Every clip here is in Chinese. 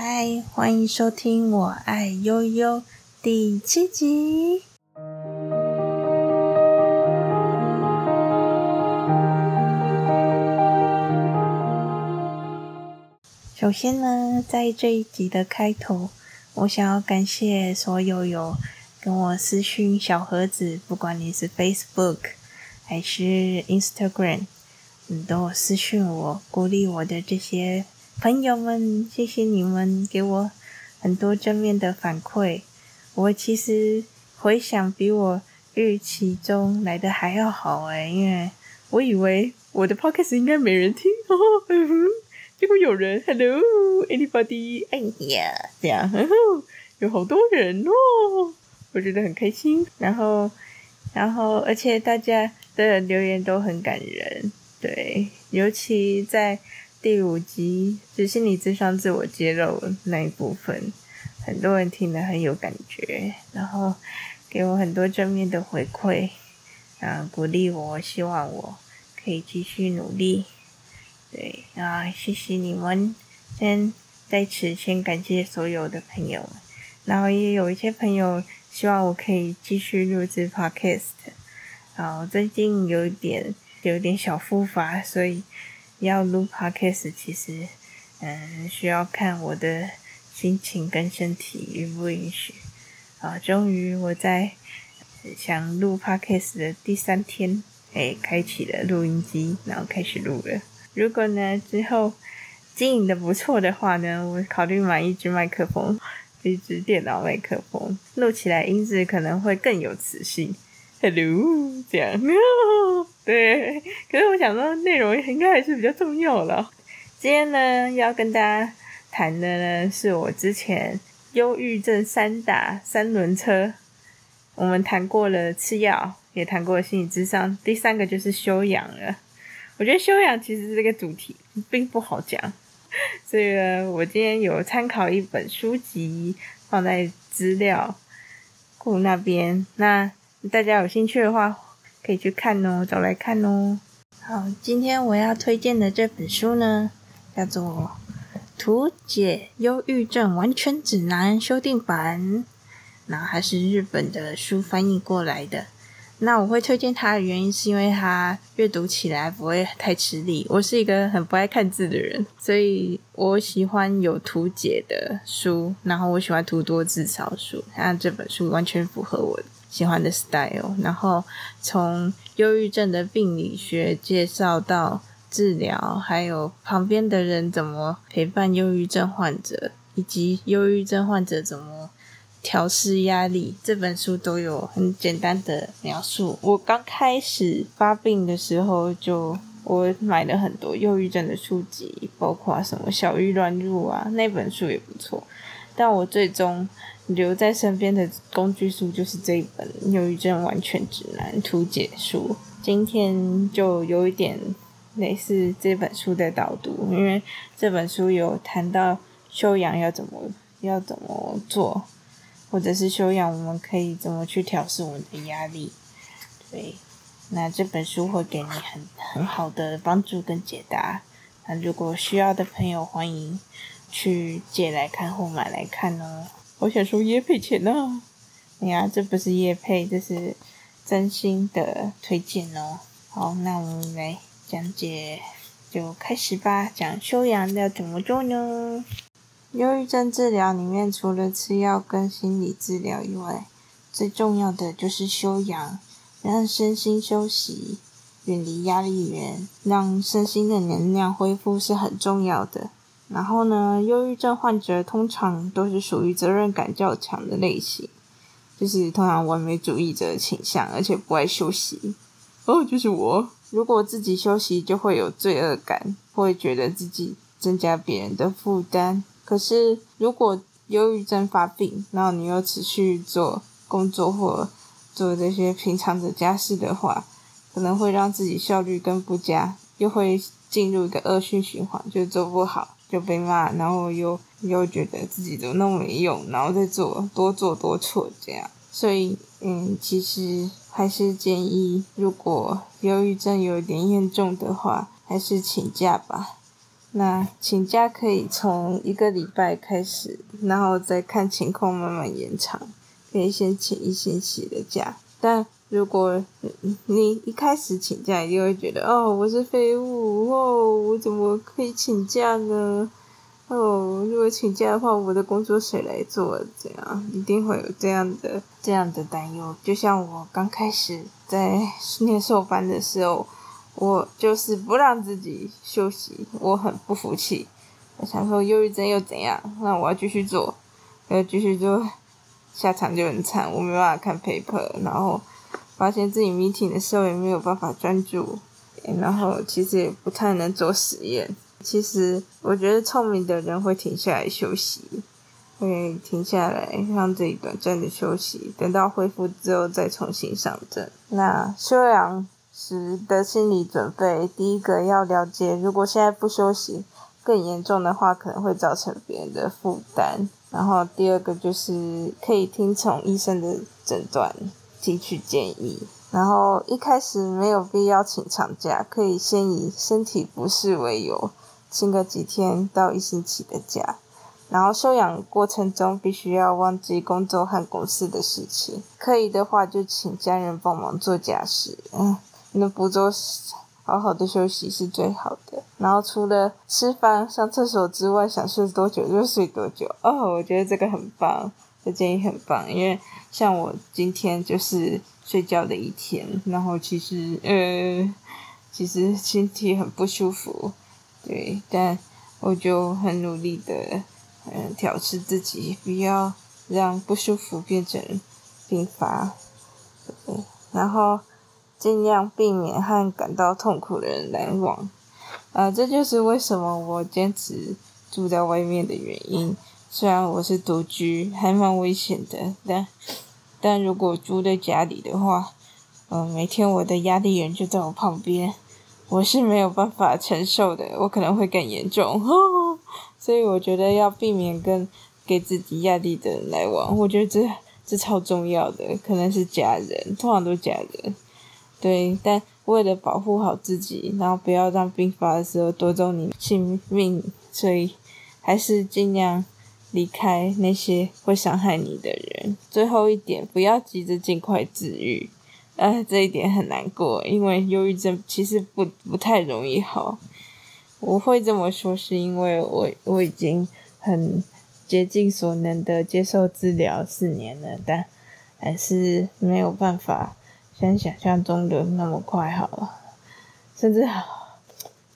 嗨，欢迎收听《我爱悠悠》第七集。首先呢，在这一集的开头，我想要感谢所有有跟我私讯小盒子，不管你是 Facebook 还是 Instagram，你都有私讯我，鼓励我的这些。朋友们，谢谢你们给我很多正面的反馈。我其实回想比我预期中来的还要好诶，因为我以为我的 podcast 应该没人听，呵呵，结果有人，Hello anybody，哎呀，这样，呵呵，有好多人哦，我觉得很开心。然后，然后，而且大家的留言都很感人，对，尤其在。第五集是心理咨商自我揭露那一部分，很多人听了很有感觉，然后给我很多正面的回馈，啊，鼓励我，希望我可以继续努力。对，啊，谢谢你们，先在此先感谢所有的朋友，然后也有一些朋友希望我可以继续录制 podcast，然后，最近有点有点小复发，所以。要录 podcast，其实，嗯，需要看我的心情跟身体允不允许。啊，终于我在想录 podcast 的第三天，哎，开启了录音机，然后开始录了。如果呢之后经营的不错的话呢，我考虑买一支麦克风，一支电脑麦克风，录起来音质可能会更有磁性。Hello，这样。对，可是我想说，内容应该还是比较重要了。今天呢，要跟大家谈的呢，是我之前忧郁症三打三轮车。我们谈过了吃药，也谈过了心理咨商，第三个就是休养了。我觉得休养其实这个主题并不好讲，所以呢，我今天有参考一本书籍放在资料库那边，那。大家有兴趣的话，可以去看哦，找来看哦。好，今天我要推荐的这本书呢，叫做《图解忧郁症完全指南》修订版，然后还是日本的书翻译过来的。那我会推荐它的原因，是因为它阅读起来不会太吃力。我是一个很不爱看字的人，所以我喜欢有图解的书，然后我喜欢图多字少书。那这本书完全符合我喜欢的 style。然后从忧郁症的病理学介绍到治疗，还有旁边的人怎么陪伴忧郁症患者，以及忧郁症患者怎么。调试压力，这本书都有很简单的描述。我刚开始发病的时候就，我买了很多忧郁症的书籍，包括什么《小郁乱入》啊，那本书也不错。但我最终留在身边的工具书就是这一本《忧郁症完全指南》图解书。今天就有一点类似这本书的导读，因为这本书有谈到修养要怎么要怎么做。或者是修养，我们可以怎么去调试我们的压力？对，那这本书会给你很很好的帮助跟解答。那如果需要的朋友，欢迎去借来看或买来看哦。我想说业配钱呢？哎呀，这不是业配，这是真心的推荐哦。好，那我们来讲解，就开始吧。讲休养要怎么做呢？忧郁症治疗里面，除了吃药跟心理治疗以外，最重要的就是休养，让身心休息，远离压力源，让身心的能量恢复是很重要的。然后呢，忧郁症患者通常都是属于责任感较强的类型，就是通常完美主义者的倾向，而且不爱休息。哦，就是我，如果自己休息，就会有罪恶感，会觉得自己增加别人的负担。可是，如果忧郁症发病，然后你又持续做工作或做这些平常的家事的话，可能会让自己效率更不佳，又会进入一个恶性循环，就做不好就被骂，然后又又觉得自己怎么那么没用，然后再做多做多错这样。所以，嗯，其实还是建议，如果忧郁症有点严重的话，还是请假吧。那请假可以从一个礼拜开始，然后再看情况慢慢延长。可以先请一星期的假，但如果你一开始请假，一定会觉得哦，我是废物哦，我怎么可以请假呢？哦，如果请假的话，我的工作谁来做？这样一定会有这样的这样的担忧。就像我刚开始在念授班的时候，我就是不让自己休息，我很不服气。我想说，忧郁症又怎样？那我要继续做，要继续做，下场就很惨。我没办法看 paper，然后发现自己 meeting 的时候也没有办法专注，然后其实也不太能做实验。其实，我觉得聪明的人会停下来休息，会停下来让自己短暂的休息，等到恢复之后再重新上阵。那休养时的心理准备，第一个要了解，如果现在不休息，更严重的话可能会造成别人的负担。然后第二个就是可以听从医生的诊断，提取建议。然后一开始没有必要请长假，可以先以身体不适为由。请个几天到一星期的假，然后休养过程中必须要忘记工作和公司的事情，可以的话就请家人帮忙做家事。嗯，能不做好好的休息是最好的。然后除了吃饭、上厕所之外，想睡多久就睡多久。哦，我觉得这个很棒，这建议很棒，因为像我今天就是睡觉的一天，然后其实呃，其实身体很不舒服。对，但我就很努力的，嗯，调试自己，不要让不舒服变成病发，对，然后尽量避免和感到痛苦的人来往，啊，这就是为什么我坚持住在外面的原因。虽然我是独居，还蛮危险的，但但如果住在家里的话，嗯，每天我的压力源就在我旁边。我是没有办法承受的，我可能会更严重，呵呵，所以我觉得要避免跟给自己压力的人来往，我觉得这这超重要的，可能是家人，通常都是家人，对，但为了保护好自己，然后不要让病发的时候夺走你性命，所以还是尽量离开那些会伤害你的人。最后一点，不要急着尽快治愈。呃，这一点很难过，因为忧郁症其实不不太容易好。我会这么说，是因为我我已经很竭尽所能的接受治疗四年了，但还是没有办法像想象中的那么快好了，甚至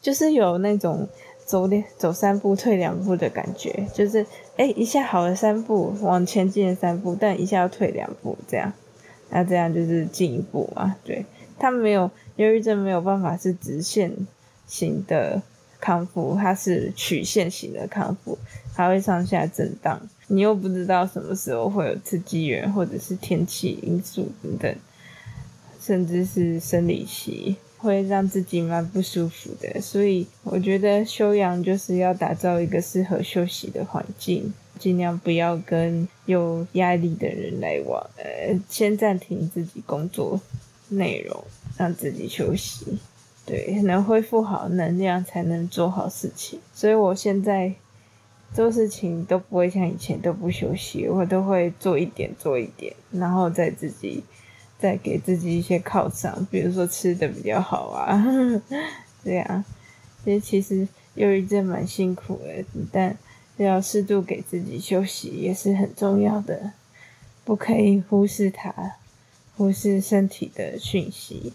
就是有那种走两走三步退两步的感觉，就是诶一下好了三步往前进了三步，但一下要退两步这样。那这样就是进一步嘛？对，他没有忧郁症，没有办法是直线型的康复，它是曲线型的康复，它会上下震荡。你又不知道什么时候会有刺激源，或者是天气因素等等，甚至是生理期，会让自己蛮不舒服的。所以我觉得休养就是要打造一个适合休息的环境。尽量不要跟有压力的人来往，呃，先暂停自己工作内容，让自己休息，对，能恢复好能量才能做好事情。所以我现在做事情都不会像以前都不休息，我都会做一点做一点，然后再自己再给自己一些犒赏，比如说吃的比较好啊，这样。其实其实忧郁症蛮辛苦的，但。要适度给自己休息也是很重要的，不可以忽视它，忽视身体的讯息。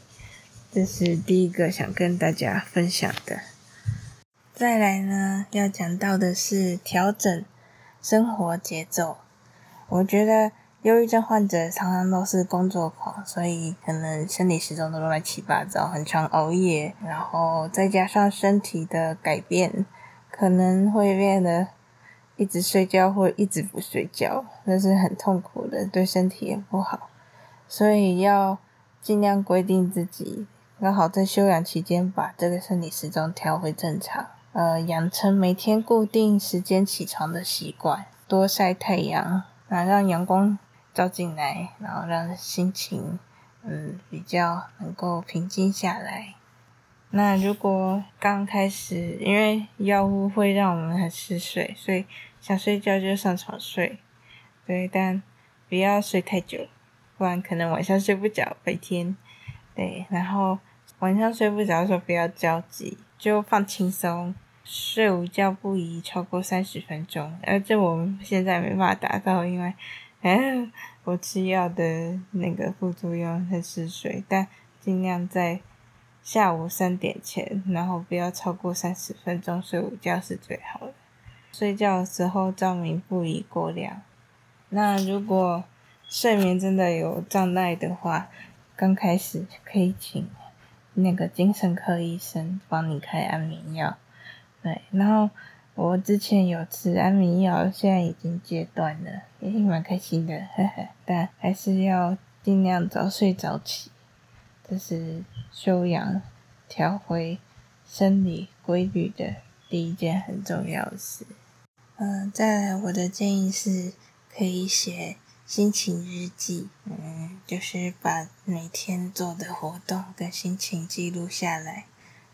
这是第一个想跟大家分享的。再来呢，要讲到的是调整生活节奏。我觉得忧郁症患者常常都是工作狂，所以可能生理时钟都乱七八糟，很常熬夜，然后再加上身体的改变，可能会变得。一直睡觉或一直不睡觉，那是很痛苦的，对身体也不好。所以要尽量规定自己，刚好在休养期间把这个生理时钟调回正常。呃，养成每天固定时间起床的习惯，多晒太阳，啊，让阳光照进来，然后让心情嗯比较能够平静下来。那如果刚开始，因为药物会让我们很嗜睡，所以想睡觉就上床睡。对，但不要睡太久，不然可能晚上睡不着，白天。对，然后晚上睡不着的时候不要着急，就放轻松，睡午觉不宜超过三十分钟。而这我们现在没办法达到，因为，哎，我吃药的那个副作用很嗜睡，但尽量在下午三点前，然后不要超过三十分钟睡午觉是最好的。睡觉的时候照明不宜过亮。那如果睡眠真的有障碍的话，刚开始可以请那个精神科医生帮你开安眠药。对，然后我之前有吃安眠药，现在已经戒断了，也蛮开心的，呵呵。但还是要尽量早睡早起，这是修养、调回生理规律的第一件很重要的事。嗯、再来，我的建议是。可以写心情日记，嗯，就是把每天做的活动跟心情记录下来。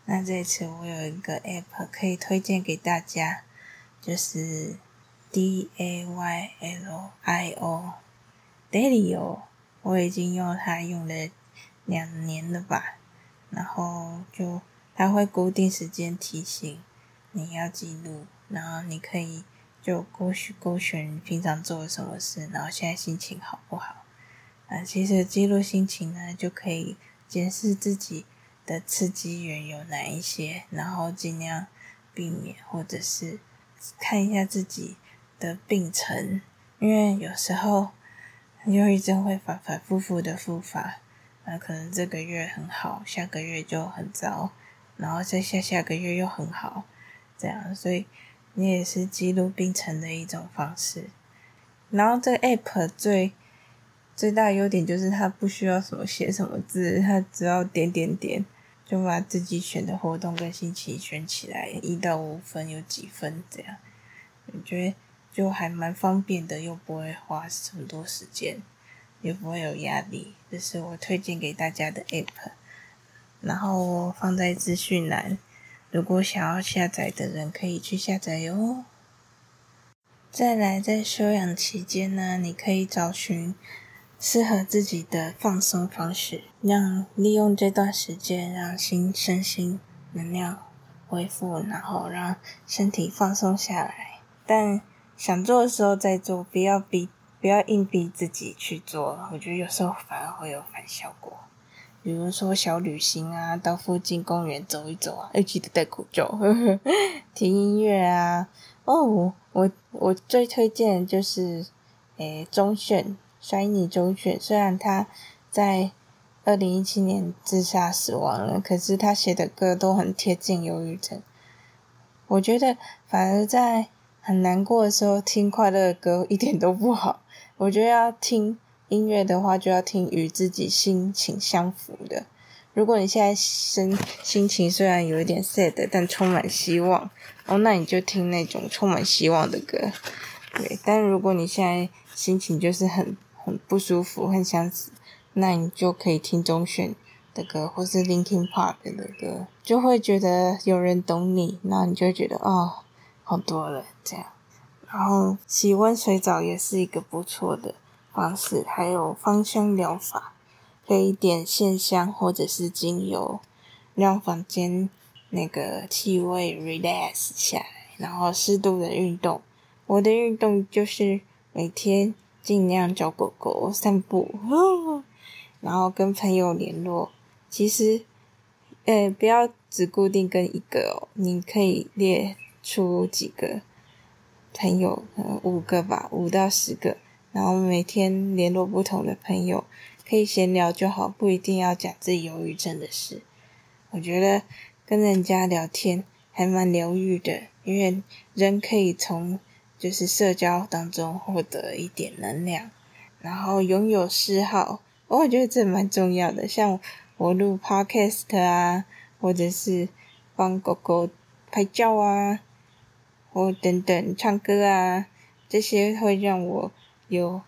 那这次我有一个 app 可以推荐给大家，就是 D A Y L I O，Dailyo，我已经用它用了两年了吧。然后就它会固定时间提醒你要记录，然后你可以。就勾选勾选平常做了什么事，然后现在心情好不好？啊，其实记录心情呢，就可以检视自己的刺激源有哪一些，然后尽量避免，或者是看一下自己的病程，因为有时候忧郁症会反反复复的复发，那可能这个月很好，下个月就很糟，然后再下下个月又很好，这样，所以。你也是记录病程的一种方式，然后这个 app 最最大的优点就是它不需要什么写什么字，它只要点点点就把自己选的活动跟心情选起来，一到五分有几分这样，我觉就还蛮方便的，又不会花很多时间，也不会有压力，这是我推荐给大家的 app，然后放在资讯栏。如果想要下载的人可以去下载哟。再来，在休养期间呢，你可以找寻适合自己的放松方式，让利用这段时间让心身心能量恢复，然后让身体放松下来。但想做的时候再做，不要逼，不要硬逼自己去做。我觉得有时候反而会有反效果。比如说小旅行啊，到附近公园走一走啊，要记得戴口罩，呵呵，听音乐啊。哦，我我最推荐就是，诶，钟摔你周旋。虽然他在二零一七年自杀死亡了，可是他写的歌都很贴近忧郁症。我觉得反而在很难过的时候听快乐的歌一点都不好。我觉得要听。音乐的话，就要听与自己心情相符的。如果你现在心心情虽然有一点 sad，但充满希望哦，那你就听那种充满希望的歌。对，但如果你现在心情就是很很不舒服，很想死，那你就可以听钟鉉的歌，或是 Linkin Park 的歌，就会觉得有人懂你，那你就觉得哦，好多了这样。然后洗温水澡也是一个不错的。方式还有芳香疗法，可以点线香或者是精油，让房间那个气味 relax 下来，然后适度的运动。我的运动就是每天尽量找狗狗散步，然后跟朋友联络。其实，呃，不要只固定跟一个哦，你可以列出几个朋友，五个吧，五到十个。然后每天联络不同的朋友，可以闲聊就好，不一定要讲自己忧郁症的事。我觉得跟人家聊天还蛮疗愈的，因为人可以从就是社交当中获得一点能量，然后拥有嗜好，我觉得这蛮重要的。像我录 podcast 啊，或者是帮狗狗拍照啊，或等等唱歌啊，这些会让我。有，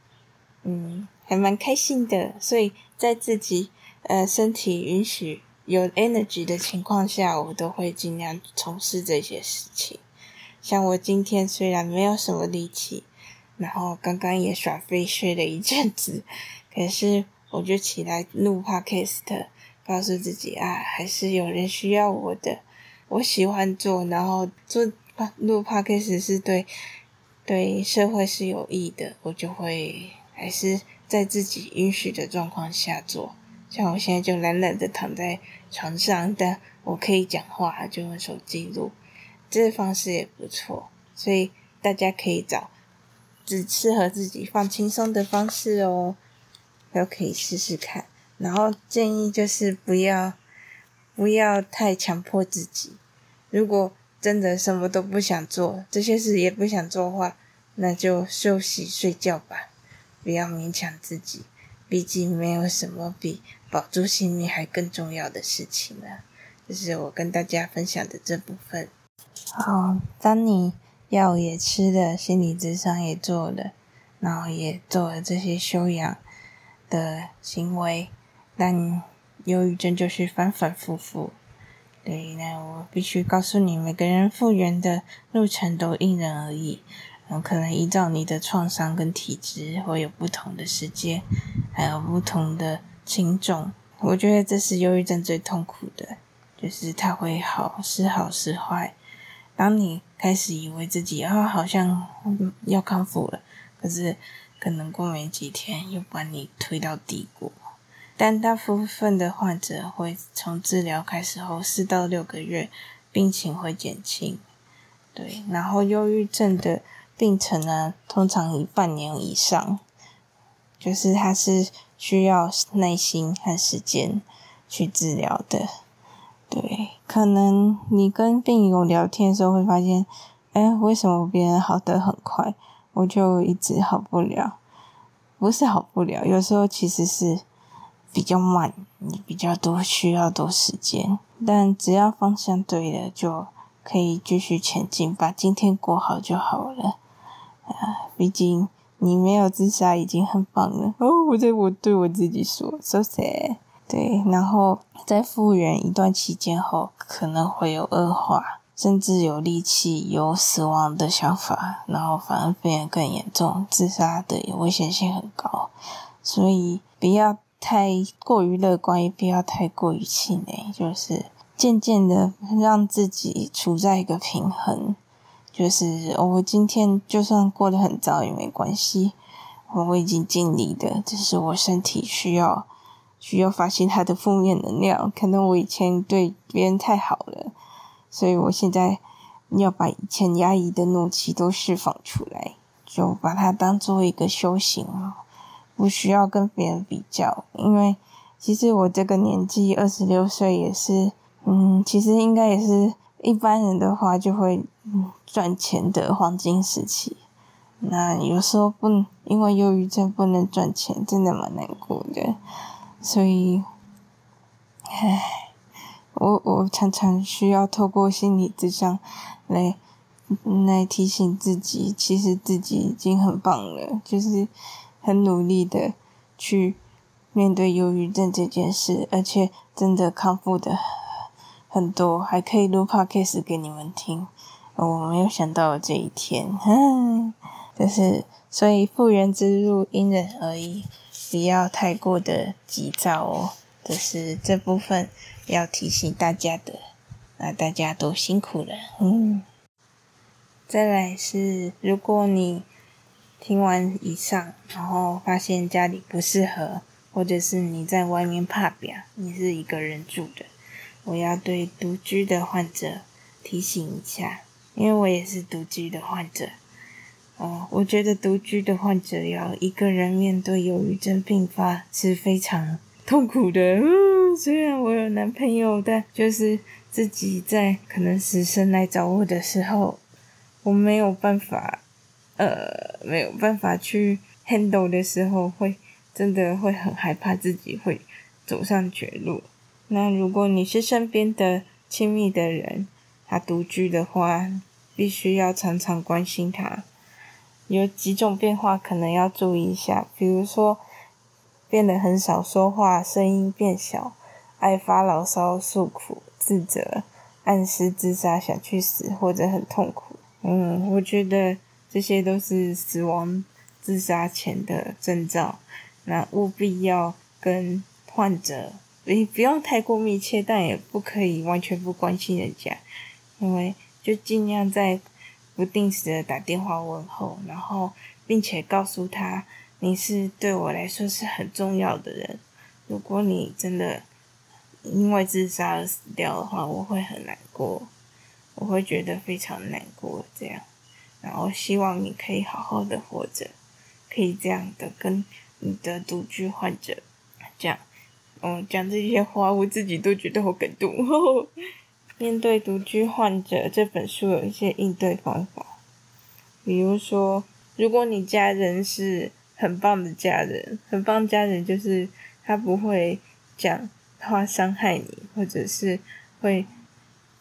嗯，还蛮开心的，所以在自己呃身体允许有 energy 的情况下，我都会尽量从事这些事情。像我今天虽然没有什么力气，然后刚刚也耍废睡了一阵子，可是我就起来录 podcast，告诉自己啊，还是有人需要我的，我喜欢做，然后做录 podcast 是对对社会是有益的，我就会还是在自己允许的状况下做。像我现在就懒懒的躺在床上，但我可以讲话，就用手机录。这方式也不错，所以大家可以找只适合自己放轻松的方式哦，都可以试试看。然后建议就是不要不要太强迫自己，如果真的什么都不想做，这些事也不想做的话，那就休息睡觉吧，不要勉强自己。毕竟没有什么比保住性命还更重要的事情了。这是我跟大家分享的这部分。好，当你药也吃了，心理咨商也做了，然后也做了这些修养的行为，但忧郁症就是反反复复。对，那我必须告诉你，每个人复原的路程都因人而异，嗯，可能依照你的创伤跟体质会有不同的时间，还有不同的轻重。我觉得这是忧郁症最痛苦的，就是它会好时好时坏。当你开始以为自己啊好像要康复了，可是可能过没几天又把你推到低谷。但大部分的患者会从治疗开始后四到六个月，病情会减轻。对，然后忧郁症的病程呢，通常以半年以上，就是它是需要耐心和时间去治疗的。对，可能你跟病友聊天的时候会发现，哎，为什么别人好得很快，我就一直好不了？不是好不了，有时候其实是比较慢，你比较多需要多时间，但只要方向对了，就可以继续前进，把今天过好就好了。啊，毕竟你没有自杀已经很棒了。哦，我对我对我自己说，so sad。对，然后在复原一段期间后，可能会有恶化，甚至有力气、有死亡的想法，然后反而变得更严重，自杀的危险性很高。所以不要太过于乐观，也不要太过于气馁，就是渐渐的让自己处在一个平衡。就是我今天就算过得很糟也没关系，我已经尽力的，只是我身体需要。需要发泄他的负面能量，可能我以前对别人太好了，所以我现在要把以前压抑的怒气都释放出来，就把它当做一个修行，不需要跟别人比较，因为其实我这个年纪二十六岁也是，嗯，其实应该也是一般人的话就会赚钱的黄金时期，那有时候不因为忧郁症不能赚钱，真的蛮难过的。所以，唉，我我常常需要透过心理咨商来来提醒自己，其实自己已经很棒了，就是很努力的去面对忧郁症这件事，而且真的康复的很多，还可以录 podcast 给你们听。我没有想到这一天，哼，就是所以复原之路因人而异。不要太过的急躁哦，这是这部分要提醒大家的。那大家都辛苦了，嗯。再来是，如果你听完以上，然后发现家里不适合，或者是你在外面怕表，你是一个人住的，我要对独居的患者提醒一下，因为我也是独居的患者。哦，我觉得独居的患者要一个人面对忧郁症病发是非常痛苦的。嗯，虽然我有男朋友，但就是自己在可能死神来找我的时候，我没有办法，呃，没有办法去 handle 的时候，会真的会很害怕自己会走上绝路。那如果你是身边的亲密的人，他独居的话，必须要常常关心他。有几种变化可能要注意一下，比如说变得很少说话，声音变小，爱发牢骚、诉苦、自责、暗示自杀、想去死或者很痛苦。嗯，我觉得这些都是死亡、自杀前的征兆。那务必要跟患者，你，不用太过密切，但也不可以完全不关心人家，因为就尽量在不定时的打电话问候，然后并且告诉他，你是对我来说是很重要的人。如果你真的因为自杀而死掉的话，我会很难过，我会觉得非常难过。这样，然后希望你可以好好的活着，可以这样的跟。你的独居患者，讲，嗯，讲这些话，我自己都觉得好感动。面对独居患者，这本书有一些应对方法，比如说，如果你家人是很棒的家人，很棒家人就是他不会讲话伤害你，或者是会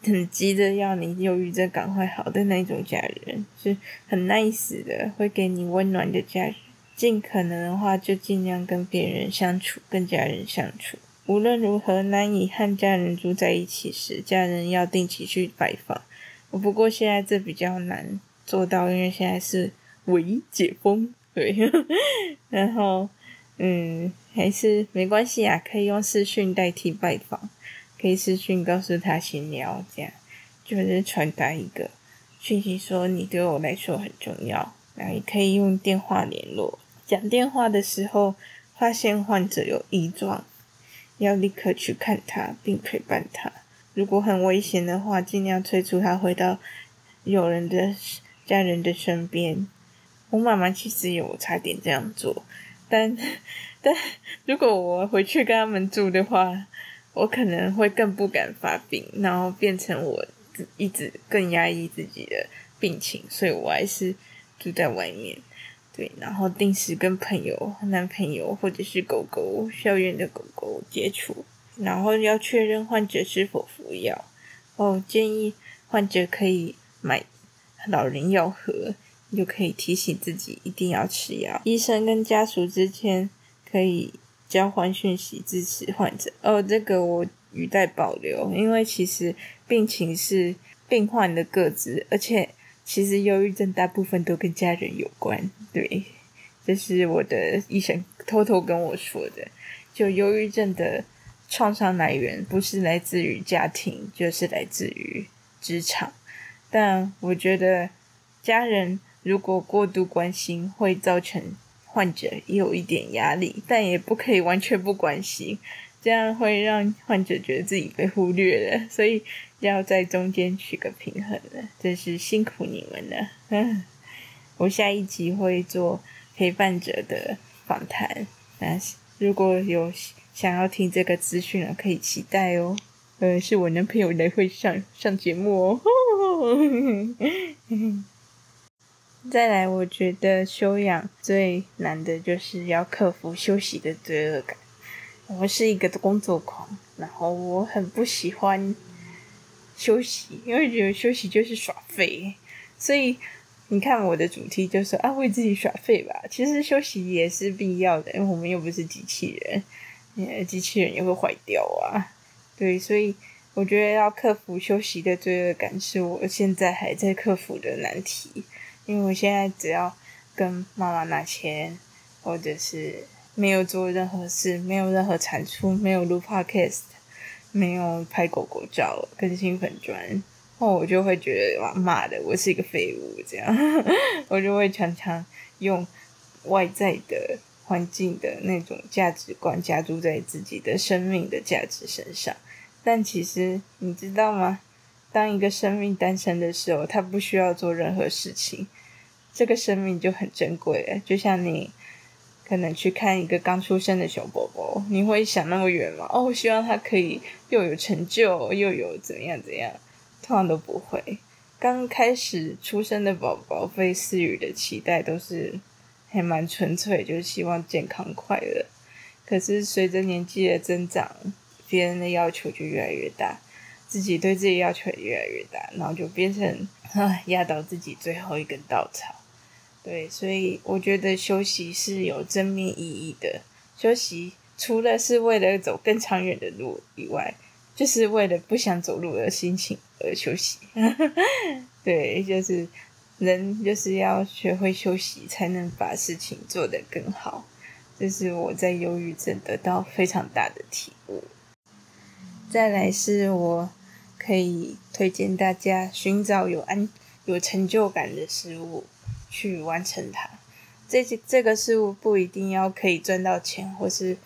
很急着要你忧郁症赶快好的那种家人，是很 nice 的，会给你温暖的家人。尽可能的话，就尽量跟别人相处，跟家人相处。无论如何，难以和家人住在一起时，家人要定期去拜访。我不过现在这比较难做到，因为现在是唯一解封，对。然后，嗯，还是没关系啊，可以用视讯代替拜访，可以视讯告诉他闲聊，这样就是传达一个讯息，说你对我来说很重要。然后也可以用电话联络。讲电话的时候，发现患者有异状，要立刻去看他，并陪伴他。如果很危险的话，尽量催促他回到有人的家人的身边。我妈妈其实有差点这样做，但 但如果我回去跟他们住的话，我可能会更不敢发病，然后变成我一直更压抑自己的病情，所以我还是住在外面。对，然后定时跟朋友、男朋友或者是狗狗、校园的狗狗接触，然后要确认患者是否服药。哦，建议患者可以买老人药盒，就可以提醒自己一定要吃药。医生跟家属之间可以交换讯息，支持患者。哦，这个我语带保留，因为其实病情是病患的个资，而且。其实忧郁症大部分都跟家人有关，对，这是我的医生偷偷跟我说的。就忧郁症的创伤来源不是来自于家庭，就是来自于职场。但我觉得家人如果过度关心，会造成患者有一点压力，但也不可以完全不关心。这样会让患者觉得自己被忽略了，所以要在中间取个平衡了。真是辛苦你们了。嗯，我下一集会做陪伴者的访谈，那如果有想要听这个资讯了，可以期待哦。呃，是我男朋友来会上上节目哦。再来，我觉得休养最难的就是要克服休息的罪恶感。我是一个工作狂，然后我很不喜欢休息，因为觉得休息就是耍废。所以你看我的主题就是啊，为自己耍废吧。其实休息也是必要的，因为我们又不是机器人，机器人也会坏掉啊。对，所以我觉得要克服休息的罪恶感，是我现在还在克服的难题。因为我现在只要跟妈妈拿钱，或者是。没有做任何事，没有任何产出，没有录 podcast，没有拍狗狗照，更新粉专，哦，我就会觉得哇妈的，我是一个废物，这样，我就会常常用外在的环境的那种价值观加注在自己的生命的价值身上。但其实你知道吗？当一个生命诞生的时候，它不需要做任何事情，这个生命就很珍贵，就像你。可能去看一个刚出生的小宝宝，你会想那么远吗？哦，希望他可以又有成就，又有怎样怎样，通常都不会。刚开始出生的宝宝被赐予的期待都是还蛮纯粹，就是希望健康快乐。可是随着年纪的增长，别人的要求就越来越大，自己对自己要求也越来越大，然后就变成压倒自己最后一根稻草。对，所以我觉得休息是有正面意义的。休息除了是为了走更长远的路以外，就是为了不想走路的心情而休息。对，就是人就是要学会休息，才能把事情做得更好。这是我在忧郁症得到非常大的体悟。再来是我可以推荐大家寻找有安有成就感的事物去完成它。这这个事物不一定要可以赚到钱，或是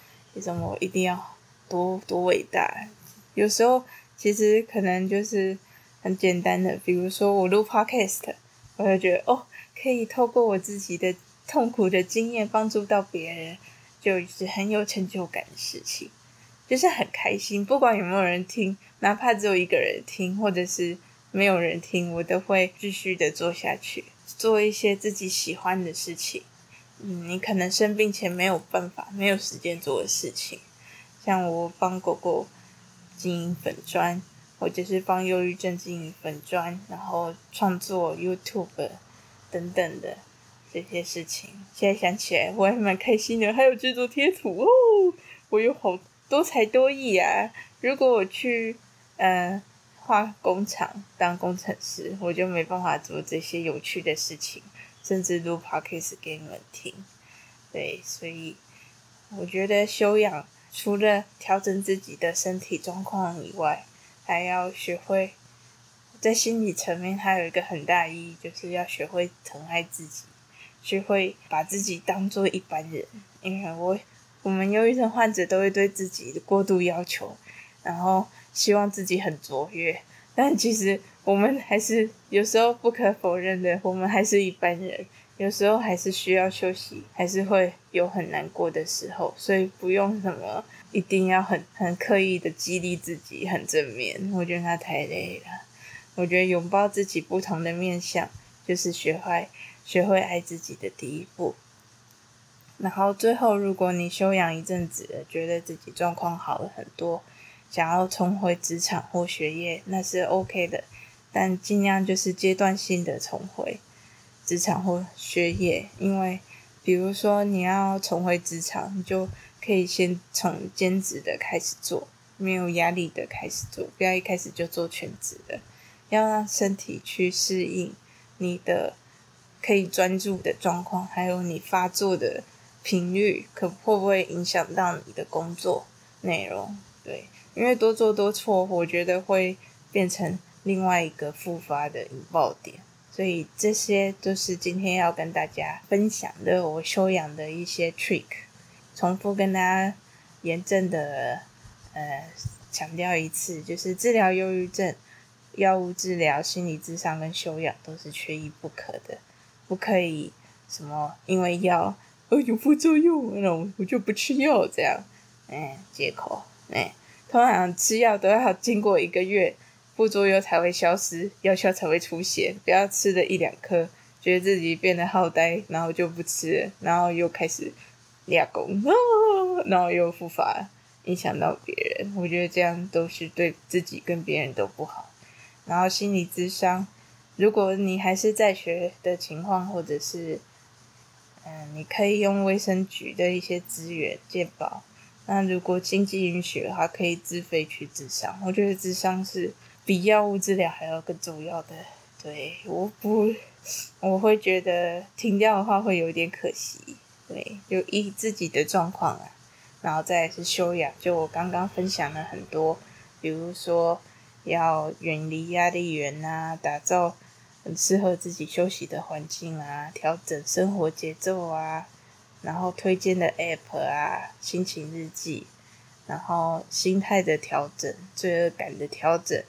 什么一定要多多伟大。有时候其实可能就是很简单的，比如说我录 podcast，我就觉得哦，可以透过我自己的痛苦的经验帮助到别人，就是很有成就感的事情，就是很开心。不管有没有人听，哪怕只有一个人听，或者是没有人听，我都会继续的做下去，做一些自己喜欢的事情。嗯，你可能生病前没有办法、没有时间做的事情，像我帮狗狗经营粉专，或者是帮忧郁症经营粉专，然后创作 YouTube 等等的这些事情。现在想起来，我还蛮开心的。还有制作贴图哦，我有好多才多艺啊！如果我去呃化工厂当工程师，我就没办法做这些有趣的事情。甚至录 podcast 给你们听，对，所以我觉得修养除了调整自己的身体状况以外，还要学会在心理层面还有一个很大意义，就是要学会疼爱自己，学会把自己当做一般人。因为我我们忧郁症患者都会对自己过度要求，然后希望自己很卓越，但其实。我们还是有时候不可否认的，我们还是一般人，有时候还是需要休息，还是会有很难过的时候，所以不用什么一定要很很刻意的激励自己，很正面，我觉得那太累了。我觉得拥抱自己不同的面相，就是学会学会爱自己的第一步。然后最后，如果你休养一阵子，觉得自己状况好了很多，想要重回职场或学业，那是 OK 的。但尽量就是阶段性的重回职场或学业，因为比如说你要重回职场，你就可以先从兼职的开始做，没有压力的开始做，不要一开始就做全职的，要让身体去适应你的可以专注的状况，还有你发作的频率，可会不会影响到你的工作内容？对，因为多做多错，我觉得会变成。另外一个复发的引爆点，所以这些都是今天要跟大家分享的我修养的一些 trick。重复跟大家严正的呃强调一次，就是治疗忧郁症，药物治疗、心理智商跟修养都是缺一不可的，不可以什么因为药呃有副作用，那我就不吃药这样，哎借口哎，通常吃药都要经过一个月。副作用才会消失，药效才会出现。不要吃了一两颗，觉得自己变得好呆，然后就不吃了，然后又开始练功，然后又复发，影响到别人。我觉得这样都是对自己跟别人都不好。然后心理咨商，如果你还是在学的情况，或者是嗯，你可以用卫生局的一些资源健保。那如果经济允许的话，可以自费去咨商。我觉得咨商是。比药物治疗还要更重要的，对，我不，我会觉得停掉的话会有点可惜，对，就依自己的状况啊，然后再来是休养，就我刚刚分享了很多，比如说要远离压力源啊，打造很适合自己休息的环境啊，调整生活节奏啊，然后推荐的 app 啊，心情日记，然后心态的调整，罪恶感的调整。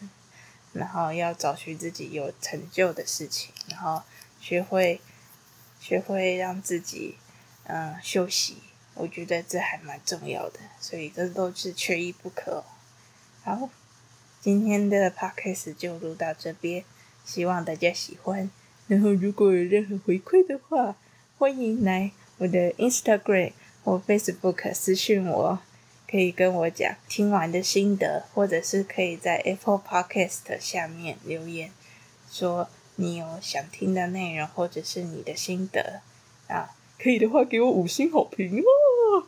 然后要找寻自己有成就的事情，然后学会学会让自己嗯休息，我觉得这还蛮重要的，所以这都是缺一不可。好，今天的 podcast 就录到这边，希望大家喜欢。然后如果有任何回馈的话，欢迎来我的 Instagram 或 Facebook 私信我可以跟我讲听完的心得，或者是可以在 Apple Podcast 下面留言说你有想听的内容，或者是你的心得。啊，可以的话给我五星好评哦。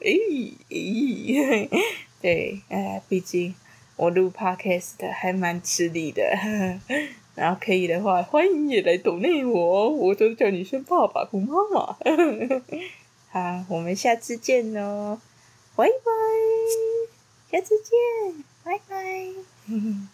诶 诶，对，诶，毕竟我录 Podcast 还蛮吃力的。然后可以的话欢迎也来懂内我，我就叫你声爸爸，或妈妈。啊我们下次见哦。拜拜。下次见。拜拜。